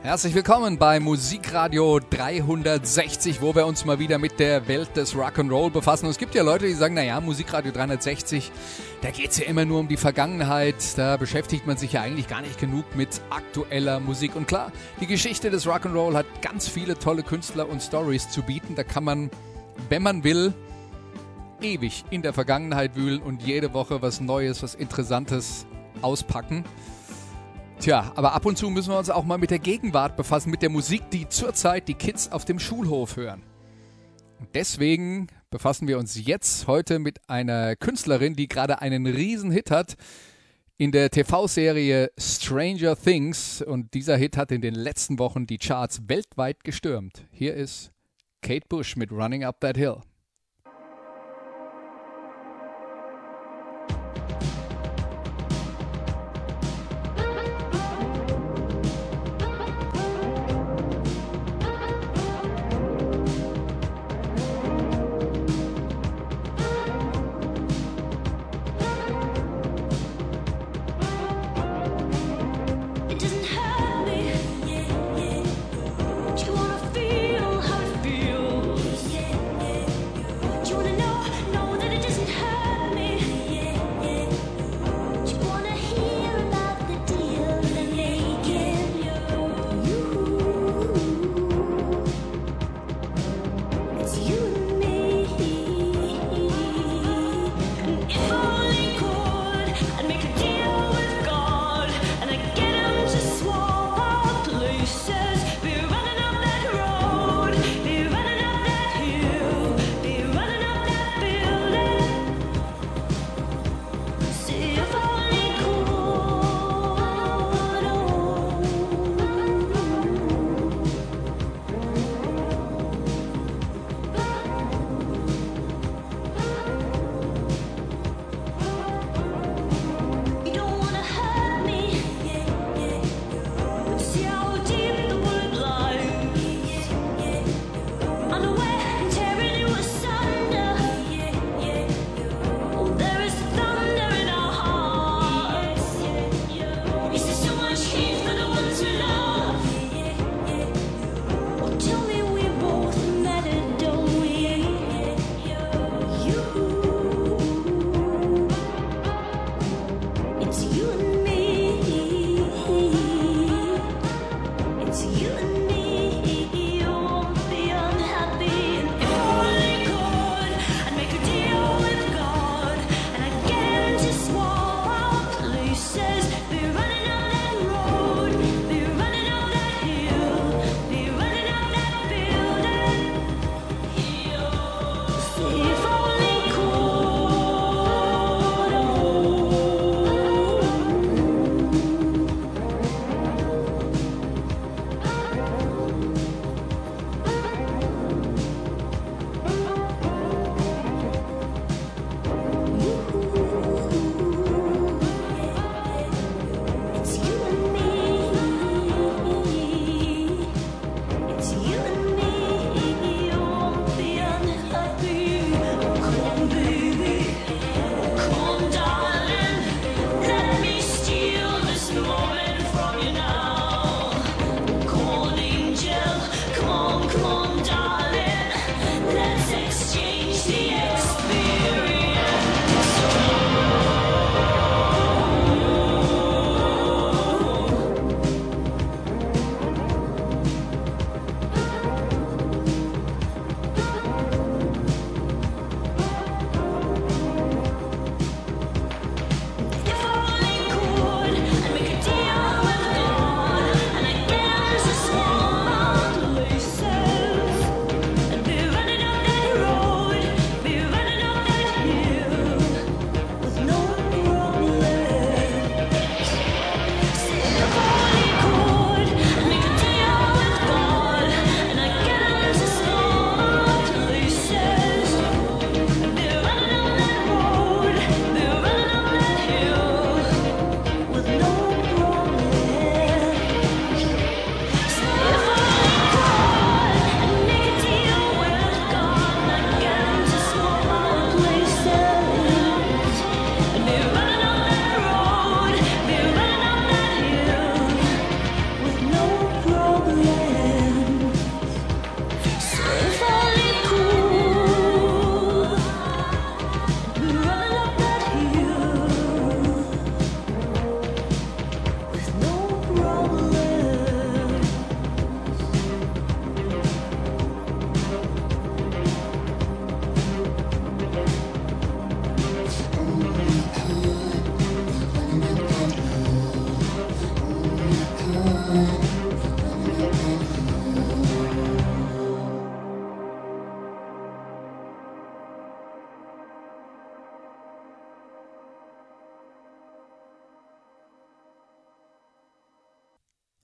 Herzlich willkommen bei Musikradio 360, wo wir uns mal wieder mit der Welt des Rock'n'Roll befassen. Und es gibt ja Leute, die sagen, naja, Musikradio 360, da geht es ja immer nur um die Vergangenheit, da beschäftigt man sich ja eigentlich gar nicht genug mit aktueller Musik. Und klar, die Geschichte des Rock'n'Roll hat ganz viele tolle Künstler und Stories zu bieten. Da kann man, wenn man will, ewig in der Vergangenheit wühlen und jede Woche was Neues, was Interessantes auspacken. Tja, aber ab und zu müssen wir uns auch mal mit der Gegenwart befassen, mit der Musik, die zurzeit die Kids auf dem Schulhof hören. Und deswegen befassen wir uns jetzt heute mit einer Künstlerin, die gerade einen riesen Hit hat in der TV-Serie Stranger Things. Und dieser Hit hat in den letzten Wochen die Charts weltweit gestürmt. Hier ist Kate Bush mit Running Up That Hill.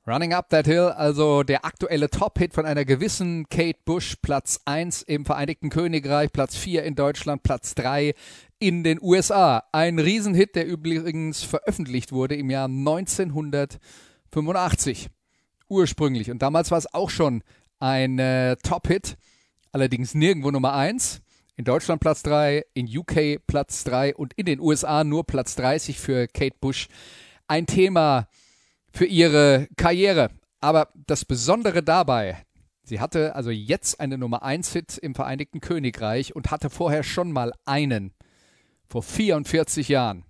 Running Up That Hill, also der aktuelle Top-Hit von einer gewissen Kate Bush, Platz 1 im Vereinigten Königreich, Platz 4 in Deutschland, Platz 3 in den USA. Ein Riesenhit, der übrigens veröffentlicht wurde im Jahr 1985 ursprünglich. Und damals war es auch schon ein äh, Top-Hit, allerdings nirgendwo Nummer 1. In Deutschland Platz 3, in UK Platz 3 und in den USA nur Platz 30 für Kate Bush. Ein Thema für ihre Karriere. Aber das Besondere dabei, sie hatte also jetzt eine Nummer 1 Hit im Vereinigten Königreich und hatte vorher schon mal einen vor 44 Jahren.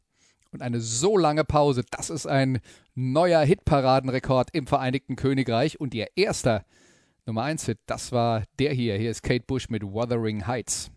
Und eine so lange Pause, das ist ein neuer Hitparadenrekord im Vereinigten Königreich. Und ihr erster Nummer 1 Hit, das war der hier. Hier ist Kate Bush mit Wuthering Heights.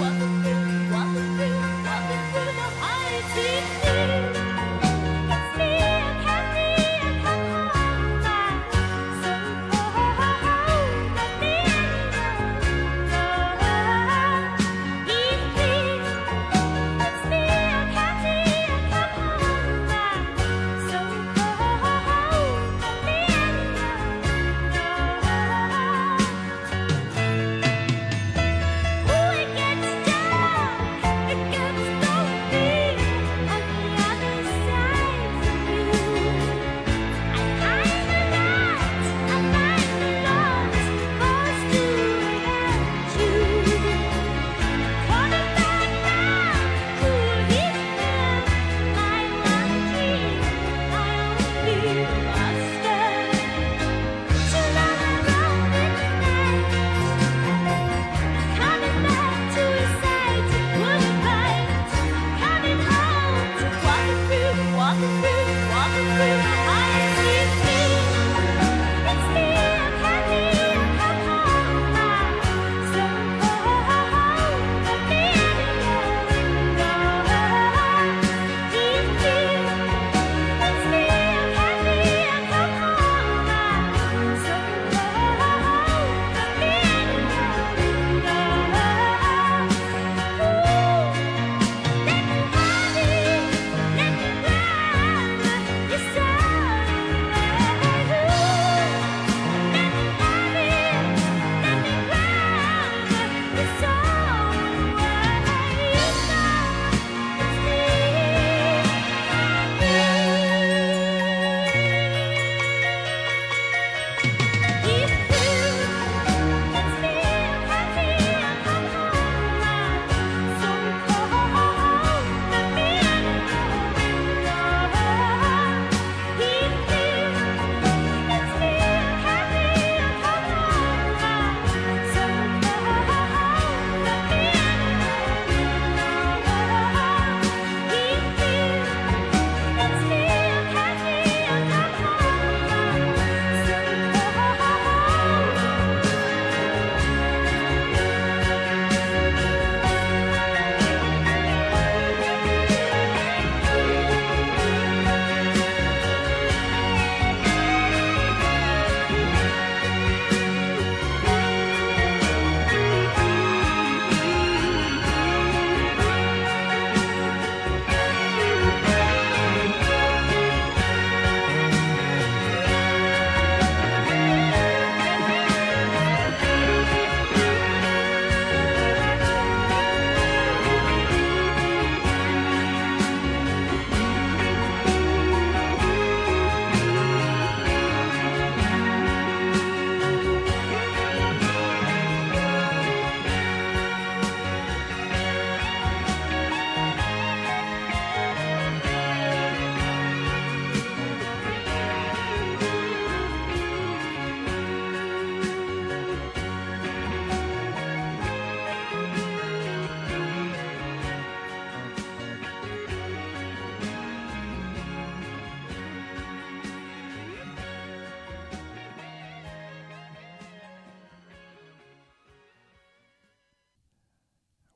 我。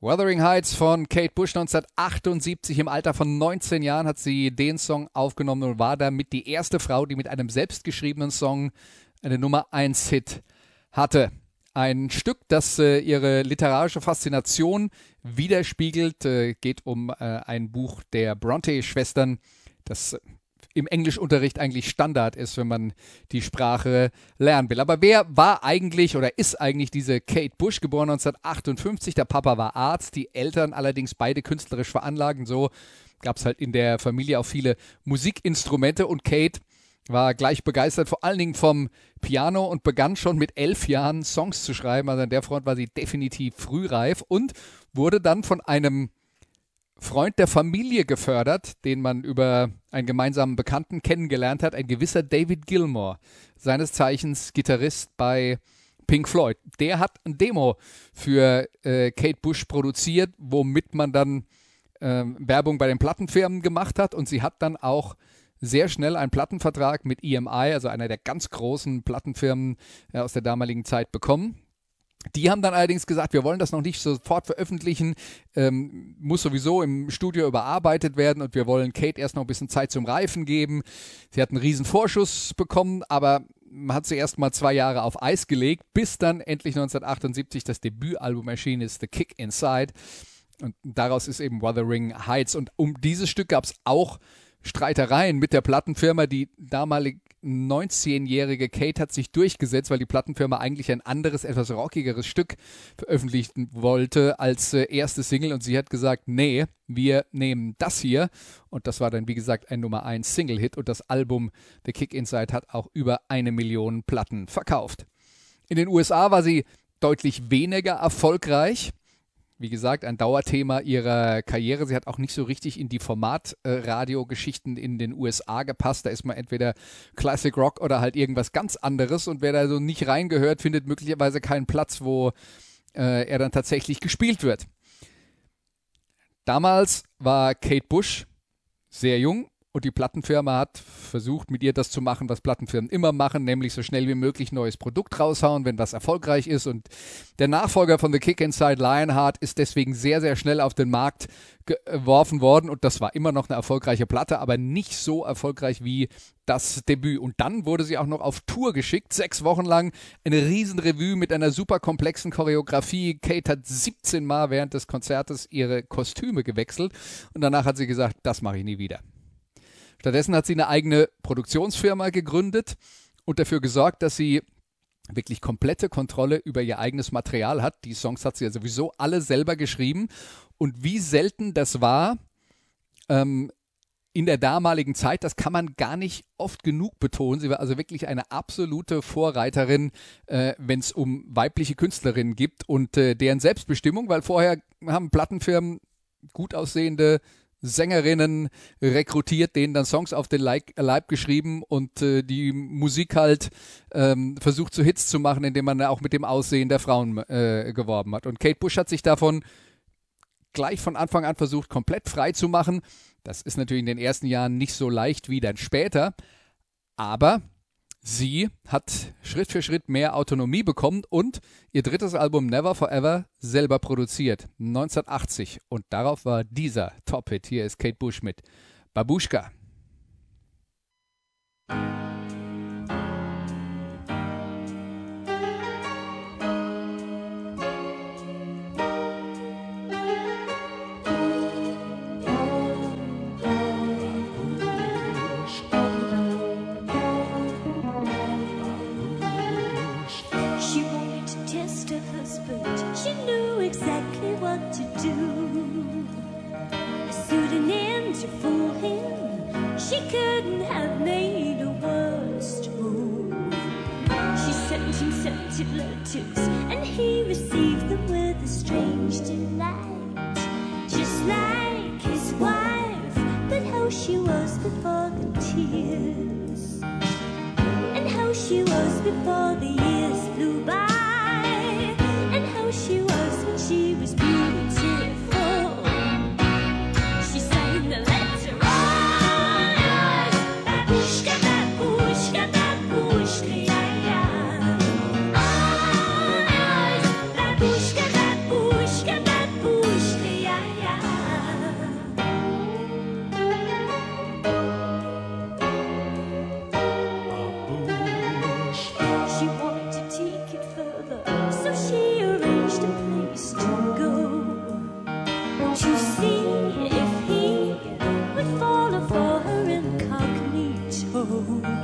Wuthering Heights von Kate Bush 1978. Im Alter von 19 Jahren hat sie den Song aufgenommen und war damit die erste Frau, die mit einem selbstgeschriebenen Song eine Nummer 1 Hit hatte. Ein Stück, das äh, ihre literarische Faszination widerspiegelt, äh, geht um äh, ein Buch der Bronte-Schwestern, das im Englischunterricht eigentlich Standard ist, wenn man die Sprache lernen will. Aber wer war eigentlich oder ist eigentlich diese Kate Bush, geboren 1958? Der Papa war Arzt, die Eltern allerdings beide künstlerisch veranlagt. So gab es halt in der Familie auch viele Musikinstrumente und Kate war gleich begeistert, vor allen Dingen vom Piano und begann schon mit elf Jahren Songs zu schreiben. Also an der Front war sie definitiv frühreif und wurde dann von einem Freund der Familie gefördert, den man über einen gemeinsamen Bekannten kennengelernt hat, ein gewisser David Gilmore, seines Zeichens Gitarrist bei Pink Floyd. Der hat ein Demo für äh, Kate Bush produziert, womit man dann äh, Werbung bei den Plattenfirmen gemacht hat und sie hat dann auch sehr schnell einen Plattenvertrag mit EMI, also einer der ganz großen Plattenfirmen äh, aus der damaligen Zeit, bekommen. Die haben dann allerdings gesagt, wir wollen das noch nicht sofort veröffentlichen, ähm, muss sowieso im Studio überarbeitet werden und wir wollen Kate erst noch ein bisschen Zeit zum Reifen geben. Sie hat einen riesen Vorschuss bekommen, aber man hat sie erst mal zwei Jahre auf Eis gelegt, bis dann endlich 1978 das Debütalbum erschienen ist, The Kick Inside. Und daraus ist eben Wuthering Heights. Und um dieses Stück gab es auch Streitereien mit der Plattenfirma. Die damalige 19-jährige Kate hat sich durchgesetzt, weil die Plattenfirma eigentlich ein anderes, etwas rockigeres Stück veröffentlichen wollte als äh, erste Single und sie hat gesagt, nee, wir nehmen das hier und das war dann wie gesagt ein Nummer 1 Single-Hit und das Album The Kick Inside hat auch über eine Million Platten verkauft. In den USA war sie deutlich weniger erfolgreich wie gesagt, ein Dauerthema ihrer Karriere. Sie hat auch nicht so richtig in die Formatradiogeschichten in den USA gepasst. Da ist man entweder Classic Rock oder halt irgendwas ganz anderes. Und wer da so nicht reingehört, findet möglicherweise keinen Platz, wo äh, er dann tatsächlich gespielt wird. Damals war Kate Bush sehr jung und die Plattenfirma hat versucht, mit ihr das zu machen, was Plattenfirmen immer machen, nämlich so schnell wie möglich neues Produkt raushauen, wenn was erfolgreich ist. Und der Nachfolger von The Kick Inside Lionheart ist deswegen sehr, sehr schnell auf den Markt geworfen worden. Und das war immer noch eine erfolgreiche Platte, aber nicht so erfolgreich wie das Debüt. Und dann wurde sie auch noch auf Tour geschickt, sechs Wochen lang. Eine Riesenrevue mit einer super komplexen Choreografie. Kate hat 17 Mal während des Konzertes ihre Kostüme gewechselt. Und danach hat sie gesagt, das mache ich nie wieder. Stattdessen hat sie eine eigene Produktionsfirma gegründet und dafür gesorgt, dass sie wirklich komplette Kontrolle über ihr eigenes Material hat. Die Songs hat sie ja sowieso alle selber geschrieben. Und wie selten das war ähm, in der damaligen Zeit, das kann man gar nicht oft genug betonen. Sie war also wirklich eine absolute Vorreiterin, äh, wenn es um weibliche Künstlerinnen gibt und äh, deren Selbstbestimmung, weil vorher haben Plattenfirmen gut aussehende Sängerinnen rekrutiert, denen dann Songs auf den Leib, geschrieben und äh, die Musik halt ähm, versucht zu Hits zu machen, indem man auch mit dem Aussehen der Frauen äh, geworben hat. Und Kate Bush hat sich davon gleich von Anfang an versucht, komplett frei zu machen. Das ist natürlich in den ersten Jahren nicht so leicht wie dann später, aber Sie hat Schritt für Schritt mehr Autonomie bekommen und ihr drittes Album Never Forever selber produziert, 1980. Und darauf war dieser Top-Hit. Hier ist Kate Bush mit Babushka. Letters, and he received them with a strange delight. Just like his wife, but how she was before the tears and how she was before the years flew by, Oh.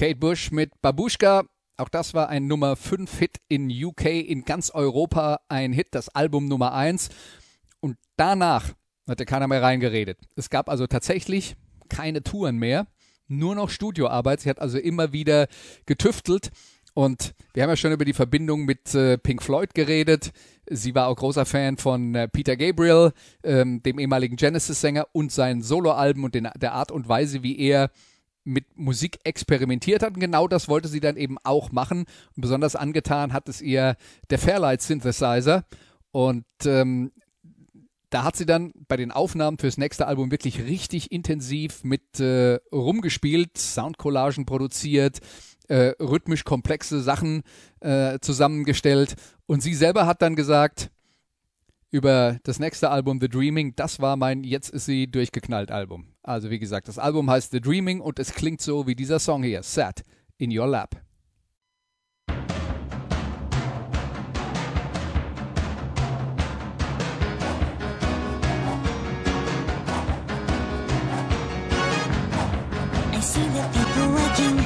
Kate Bush mit Babushka. Auch das war ein Nummer 5 Hit in UK, in ganz Europa ein Hit, das Album Nummer 1. Und danach hatte keiner mehr reingeredet. Es gab also tatsächlich keine Touren mehr, nur noch Studioarbeit. Sie hat also immer wieder getüftelt. Und wir haben ja schon über die Verbindung mit äh, Pink Floyd geredet. Sie war auch großer Fan von äh, Peter Gabriel, ähm, dem ehemaligen Genesis-Sänger, und seinen Soloalben und den, der Art und Weise, wie er mit Musik experimentiert hat. Und genau das wollte sie dann eben auch machen. Und besonders angetan hat es ihr der Fairlight Synthesizer. Und ähm, da hat sie dann bei den Aufnahmen fürs nächste Album wirklich richtig intensiv mit äh, rumgespielt, Soundcollagen produziert, äh, rhythmisch komplexe Sachen äh, zusammengestellt. Und sie selber hat dann gesagt, über das nächste Album The Dreaming, das war mein Jetzt ist sie durchgeknallt Album. Also wie gesagt, das Album heißt The Dreaming und es klingt so wie dieser Song hier, Sat in Your Lap. I see the people working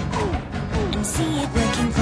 and see it working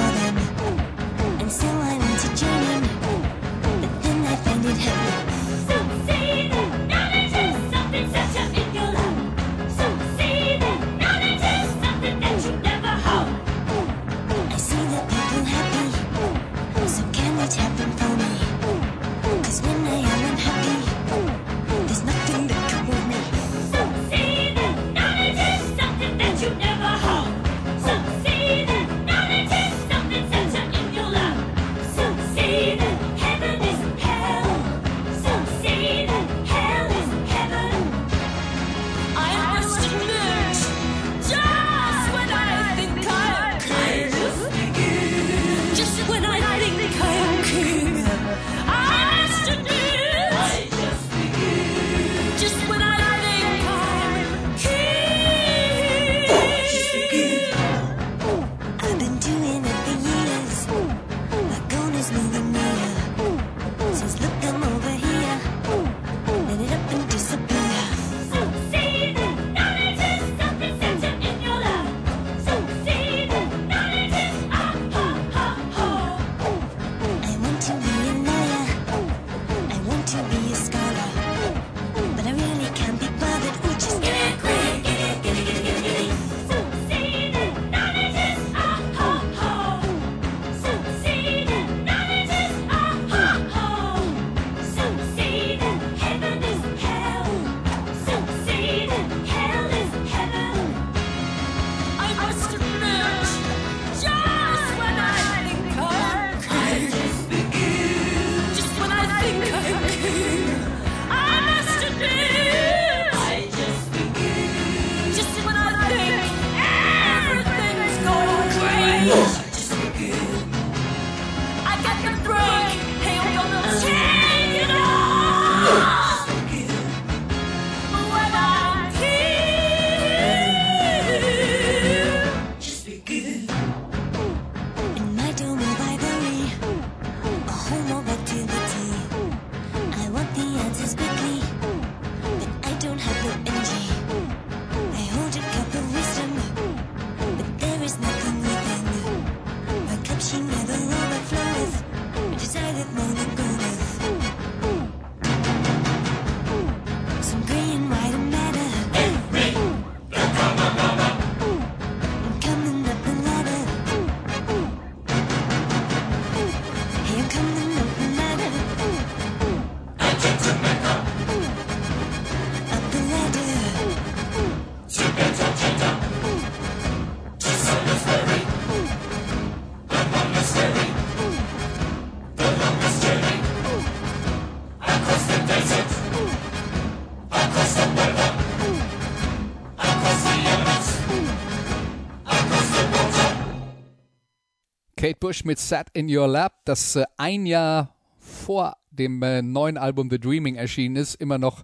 Kate Bush mit Sat in Your Lap, das äh, ein Jahr vor dem äh, neuen Album The Dreaming erschienen ist, immer noch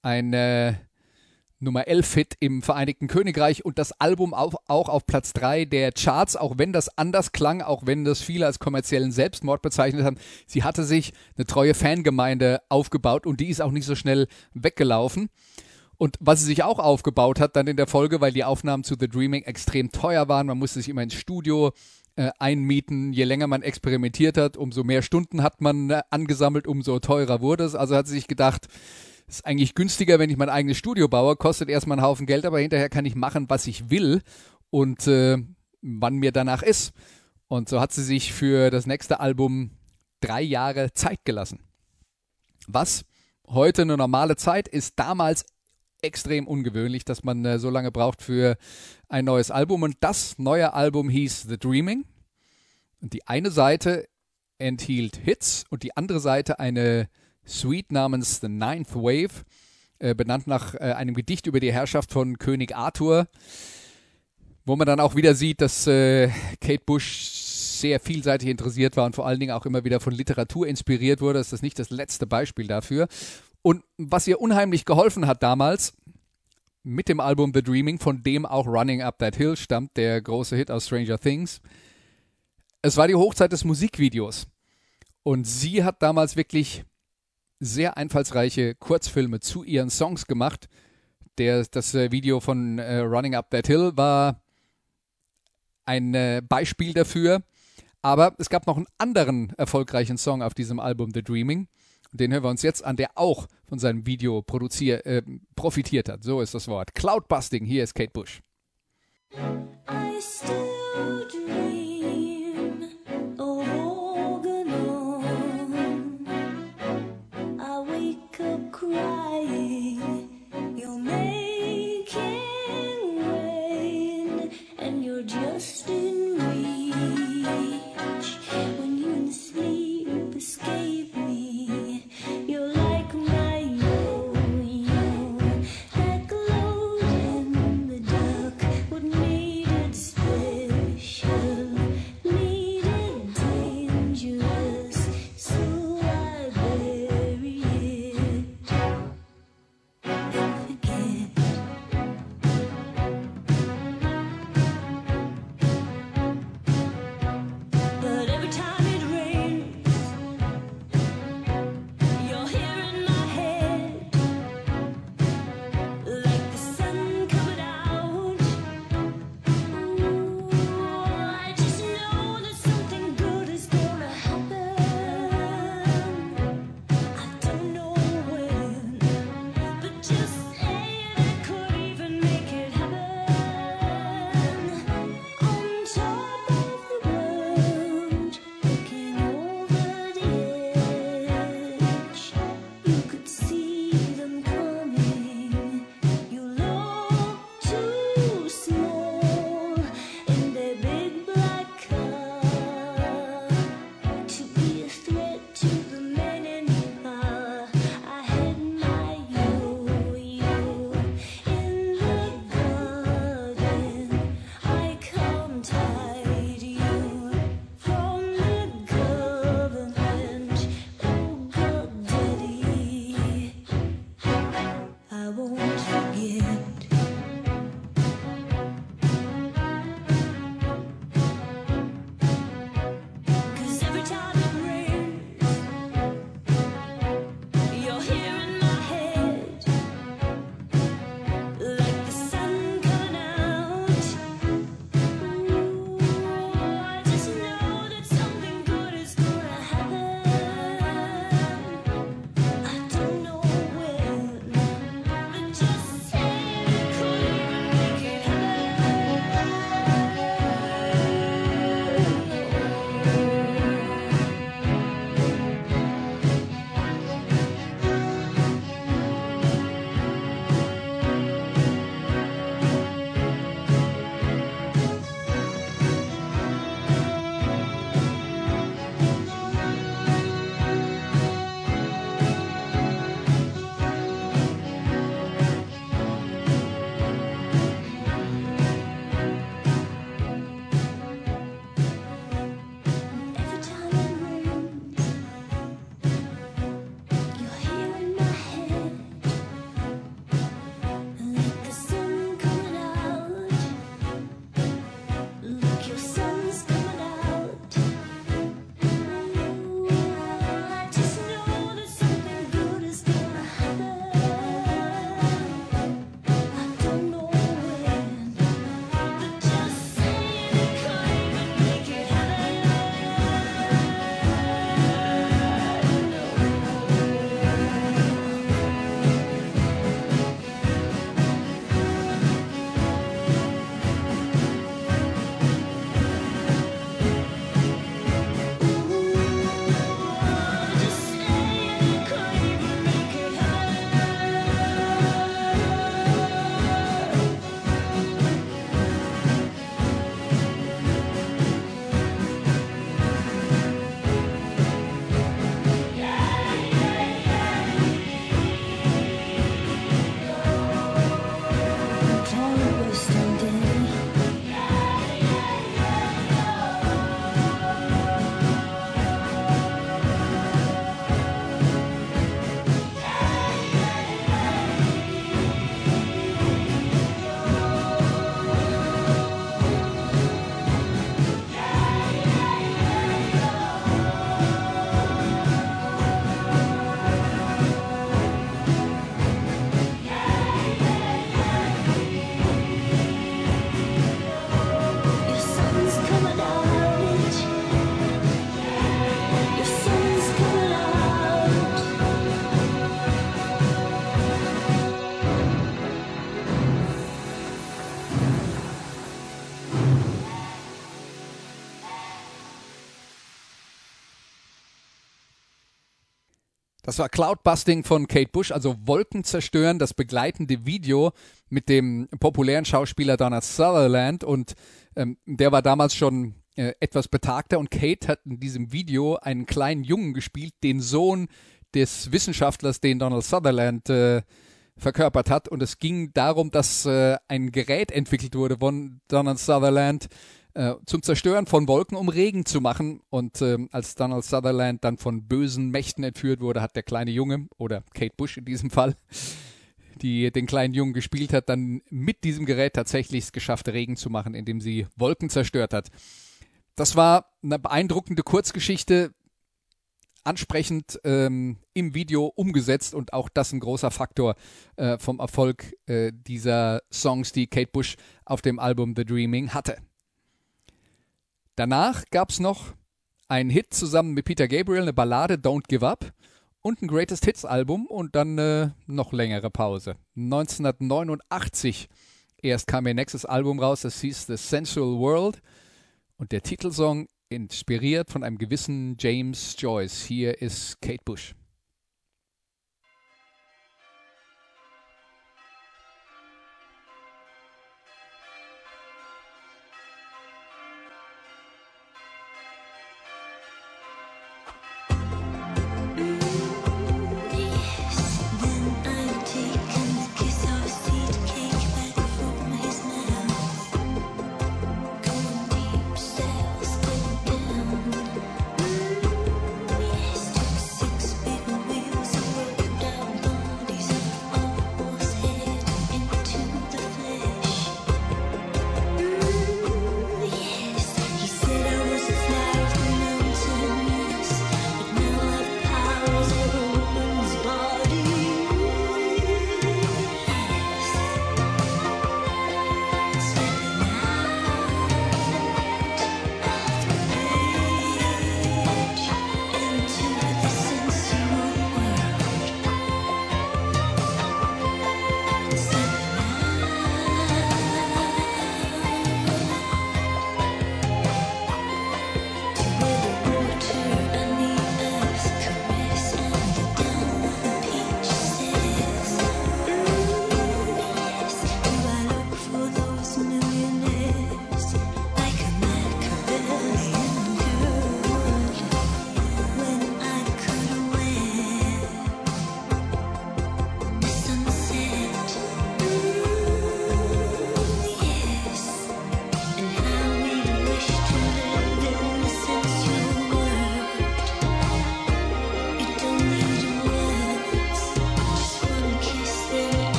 ein äh, Nummer 11 Hit im Vereinigten Königreich und das Album auf, auch auf Platz 3 der Charts, auch wenn das anders klang, auch wenn das viele als kommerziellen Selbstmord bezeichnet haben. Sie hatte sich eine treue Fangemeinde aufgebaut und die ist auch nicht so schnell weggelaufen. Und was sie sich auch aufgebaut hat dann in der Folge, weil die Aufnahmen zu The Dreaming extrem teuer waren, man musste sich immer ins Studio äh, einmieten. Je länger man experimentiert hat, umso mehr Stunden hat man äh, angesammelt, umso teurer wurde es. Also hat sie sich gedacht, ist eigentlich günstiger, wenn ich mein eigenes Studio baue, kostet erstmal einen Haufen Geld, aber hinterher kann ich machen, was ich will und äh, wann mir danach ist. Und so hat sie sich für das nächste Album drei Jahre Zeit gelassen. Was heute eine normale Zeit ist, damals extrem ungewöhnlich, dass man äh, so lange braucht für ein neues Album. Und das neue Album hieß The Dreaming. Und die eine Seite enthielt Hits und die andere Seite eine Suite namens The Ninth Wave, äh, benannt nach äh, einem Gedicht über die Herrschaft von König Arthur, wo man dann auch wieder sieht, dass äh, Kate Bush sehr vielseitig interessiert war und vor allen Dingen auch immer wieder von Literatur inspiriert wurde. Das ist nicht das letzte Beispiel dafür. Und was ihr unheimlich geholfen hat damals, mit dem Album The Dreaming, von dem auch Running Up That Hill stammt, der große Hit aus Stranger Things. Es war die Hochzeit des Musikvideos. Und sie hat damals wirklich sehr einfallsreiche Kurzfilme zu ihren Songs gemacht. Der, das äh, Video von äh, Running Up That Hill war ein äh, Beispiel dafür. Aber es gab noch einen anderen erfolgreichen Song auf diesem Album, The Dreaming. Den hören wir uns jetzt an, der auch von seinem Video produziert, äh, profitiert hat. So ist das Wort. Cloudbusting, hier ist Kate Bush. I still dream Das war Cloudbusting von Kate Bush, also Wolken zerstören, das begleitende Video mit dem populären Schauspieler Donald Sutherland. Und ähm, der war damals schon äh, etwas betagter. Und Kate hat in diesem Video einen kleinen Jungen gespielt, den Sohn des Wissenschaftlers, den Donald Sutherland äh, verkörpert hat. Und es ging darum, dass äh, ein Gerät entwickelt wurde von Donald Sutherland, äh, zum Zerstören von Wolken, um Regen zu machen. Und ähm, als Donald Sutherland dann von bösen Mächten entführt wurde, hat der kleine Junge, oder Kate Bush in diesem Fall, die den kleinen Jungen gespielt hat, dann mit diesem Gerät tatsächlich es geschafft, Regen zu machen, indem sie Wolken zerstört hat. Das war eine beeindruckende Kurzgeschichte, ansprechend ähm, im Video umgesetzt und auch das ein großer Faktor äh, vom Erfolg äh, dieser Songs, die Kate Bush auf dem Album The Dreaming hatte. Danach gab es noch einen Hit zusammen mit Peter Gabriel, eine Ballade Don't Give Up und ein Greatest Hits Album und dann äh, noch längere Pause. 1989 erst kam ihr nächstes Album raus, das hieß The Sensual World und der Titelsong inspiriert von einem gewissen James Joyce. Hier ist Kate Bush.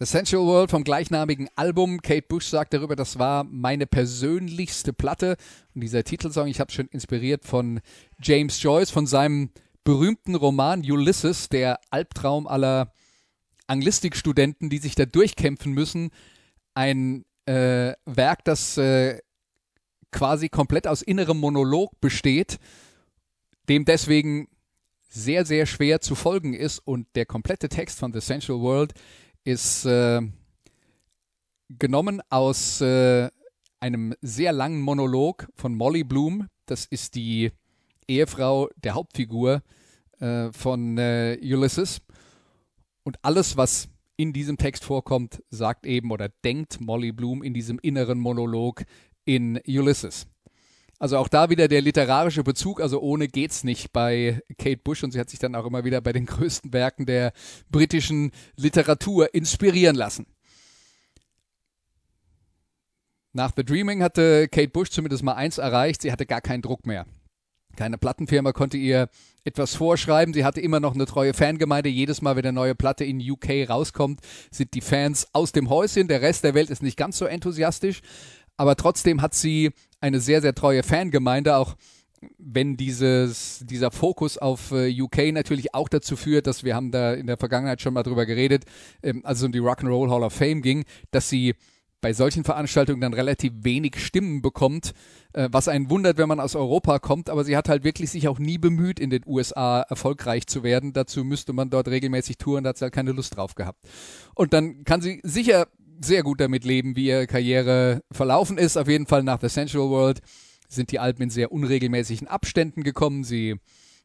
The Sensual World vom gleichnamigen Album. Kate Bush sagt darüber, das war meine persönlichste Platte. Und dieser Titelsong, ich habe schon inspiriert von James Joyce, von seinem berühmten Roman Ulysses, der Albtraum aller Anglistikstudenten, die sich da durchkämpfen müssen. Ein äh, Werk, das äh, quasi komplett aus innerem Monolog besteht, dem deswegen sehr, sehr schwer zu folgen ist. Und der komplette Text von The Sensual World ist äh, genommen aus äh, einem sehr langen Monolog von Molly Bloom. Das ist die Ehefrau der Hauptfigur äh, von äh, Ulysses. Und alles, was in diesem Text vorkommt, sagt eben oder denkt Molly Bloom in diesem inneren Monolog in Ulysses. Also auch da wieder der literarische Bezug, also ohne geht's nicht bei Kate Bush und sie hat sich dann auch immer wieder bei den größten Werken der britischen Literatur inspirieren lassen. Nach The Dreaming hatte Kate Bush zumindest mal eins erreicht, sie hatte gar keinen Druck mehr. Keine Plattenfirma konnte ihr etwas vorschreiben. Sie hatte immer noch eine treue Fangemeinde. Jedes Mal, wenn eine neue Platte in UK rauskommt, sind die Fans aus dem Häuschen. Der Rest der Welt ist nicht ganz so enthusiastisch. Aber trotzdem hat sie eine sehr, sehr treue Fangemeinde, auch wenn dieses, dieser Fokus auf äh, UK natürlich auch dazu führt, dass wir haben da in der Vergangenheit schon mal drüber geredet, ähm, als es um die Rock'n'Roll Hall of Fame ging, dass sie bei solchen Veranstaltungen dann relativ wenig Stimmen bekommt, äh, was einen wundert, wenn man aus Europa kommt, aber sie hat halt wirklich sich auch nie bemüht, in den USA erfolgreich zu werden. Dazu müsste man dort regelmäßig touren, da hat sie halt keine Lust drauf gehabt. Und dann kann sie sicher sehr gut damit leben, wie ihre Karriere verlaufen ist. Auf jeden Fall nach The Sensual World sind die Alben in sehr unregelmäßigen Abständen gekommen. Sie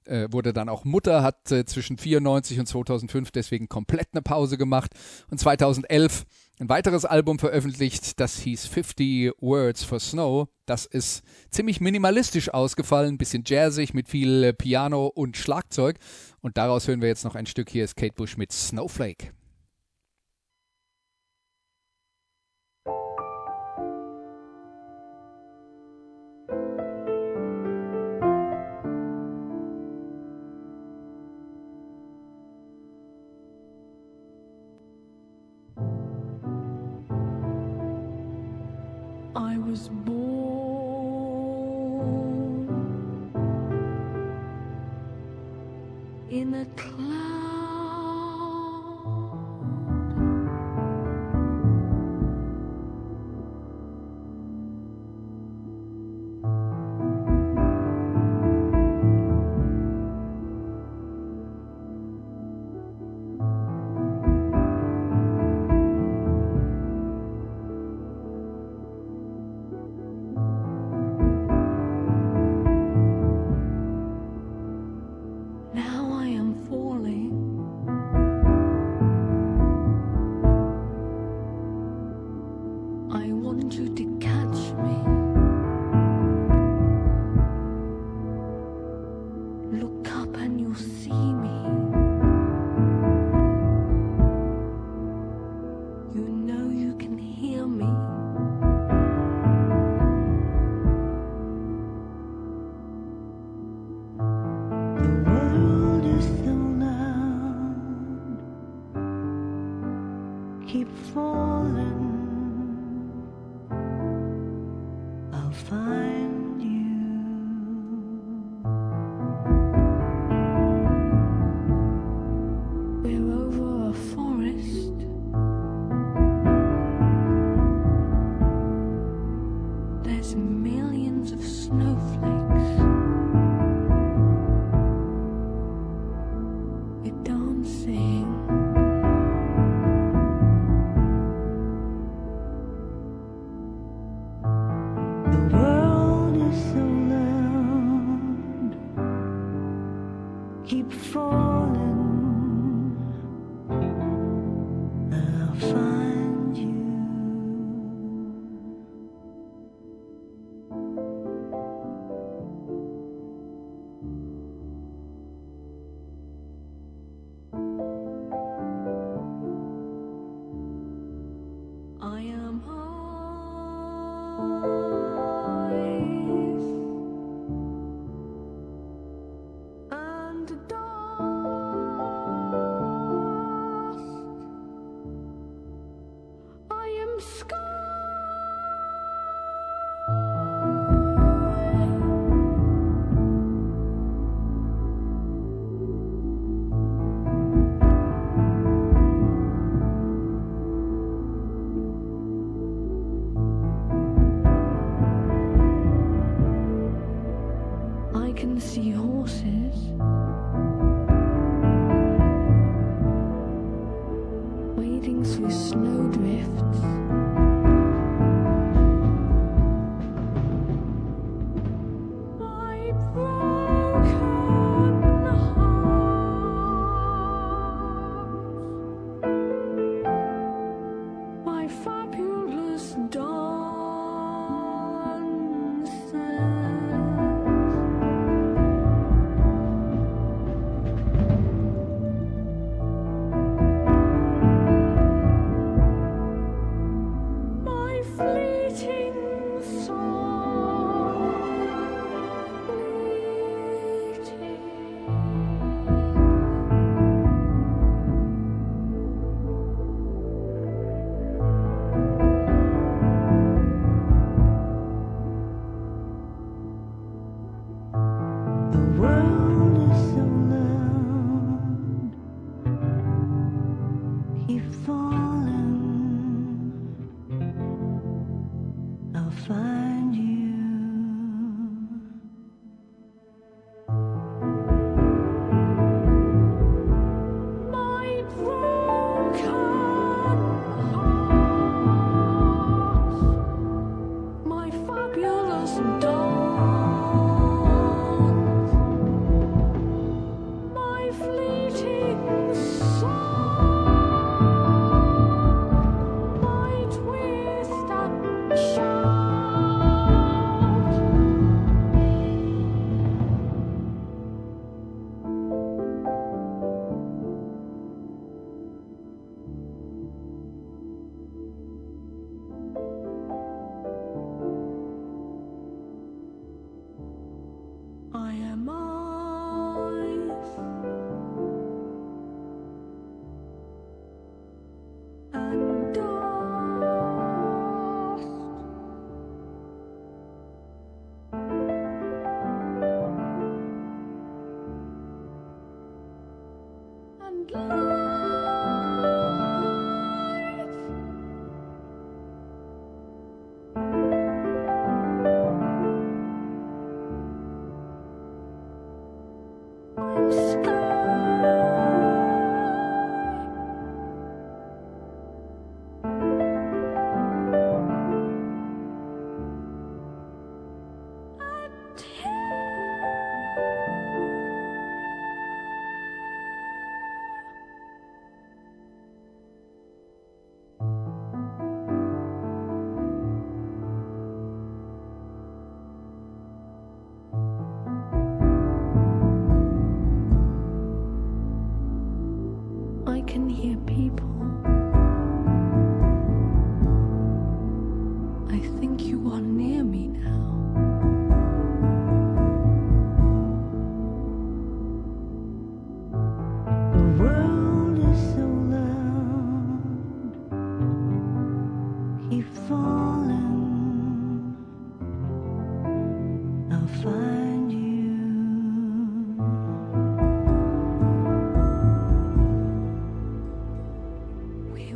äh, wurde dann auch Mutter, hat äh, zwischen 94 und 2005 deswegen komplett eine Pause gemacht und 2011 ein weiteres Album veröffentlicht, das hieß 50 Words for Snow. Das ist ziemlich minimalistisch ausgefallen, bisschen jazzig mit viel Piano und Schlagzeug und daraus hören wir jetzt noch ein Stück. Hier ist Kate Bush mit Snowflake. Was born in a cloud. keep falling.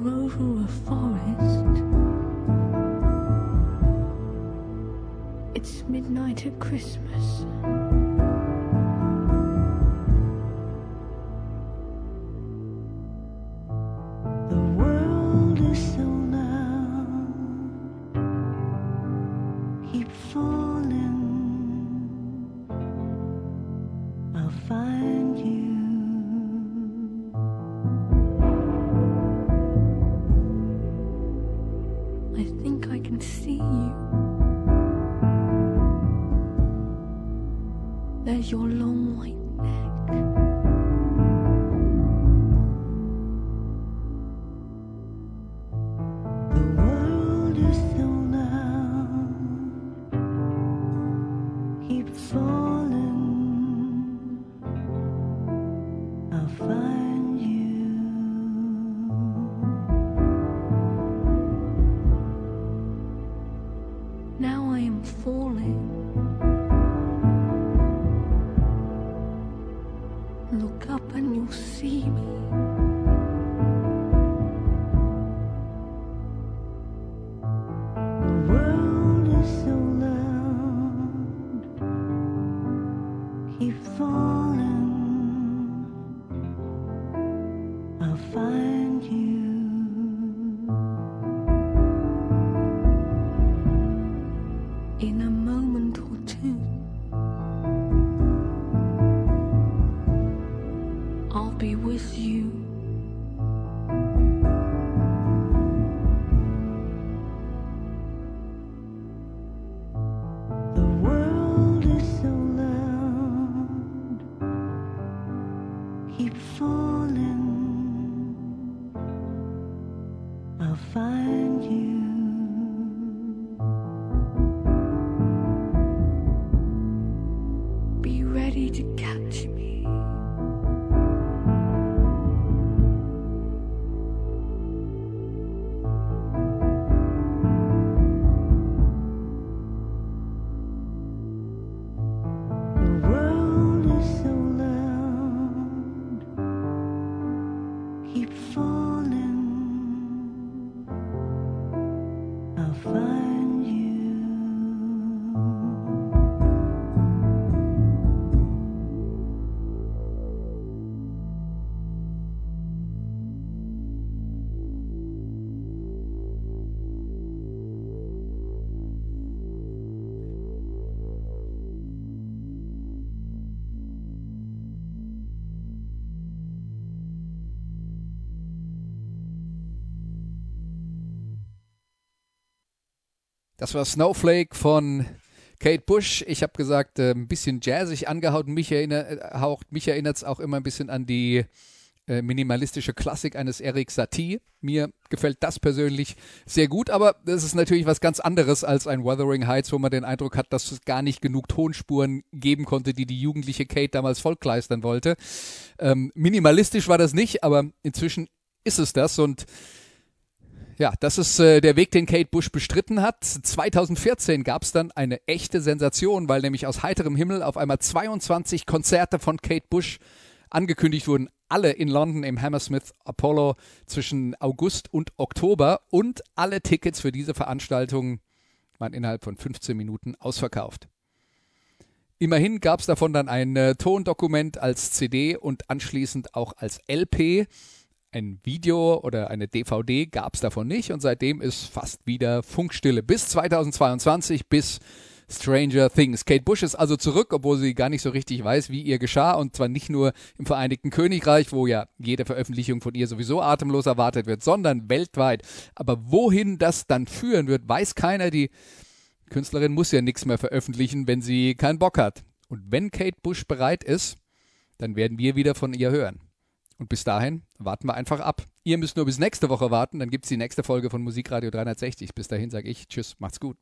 Over a forest. It's midnight at Christmas. Das war Snowflake von Kate Bush. Ich habe gesagt, äh, ein bisschen jazzig angehaut. Mich erinnert äh, haucht- mich erinnert es auch immer ein bisschen an die äh, minimalistische Klassik eines Eric Satie. Mir gefällt das persönlich sehr gut, aber das ist natürlich was ganz anderes als ein Wuthering Heights, wo man den Eindruck hat, dass es gar nicht genug Tonspuren geben konnte, die die jugendliche Kate damals vollkleistern wollte. Ähm, minimalistisch war das nicht, aber inzwischen ist es das und ja, das ist äh, der Weg, den Kate Bush bestritten hat. 2014 gab es dann eine echte Sensation, weil nämlich aus heiterem Himmel auf einmal 22 Konzerte von Kate Bush angekündigt wurden. Alle in London im Hammersmith Apollo zwischen August und Oktober und alle Tickets für diese Veranstaltung waren innerhalb von 15 Minuten ausverkauft. Immerhin gab es davon dann ein äh, Tondokument als CD und anschließend auch als LP. Ein Video oder eine DVD gab es davon nicht und seitdem ist fast wieder Funkstille. Bis 2022, bis Stranger Things. Kate Bush ist also zurück, obwohl sie gar nicht so richtig weiß, wie ihr geschah und zwar nicht nur im Vereinigten Königreich, wo ja jede Veröffentlichung von ihr sowieso atemlos erwartet wird, sondern weltweit. Aber wohin das dann führen wird, weiß keiner. Die Künstlerin muss ja nichts mehr veröffentlichen, wenn sie keinen Bock hat. Und wenn Kate Bush bereit ist, dann werden wir wieder von ihr hören. Und bis dahin warten wir einfach ab. Ihr müsst nur bis nächste Woche warten, dann gibt's die nächste Folge von Musikradio 360. Bis dahin sage ich Tschüss, macht's gut.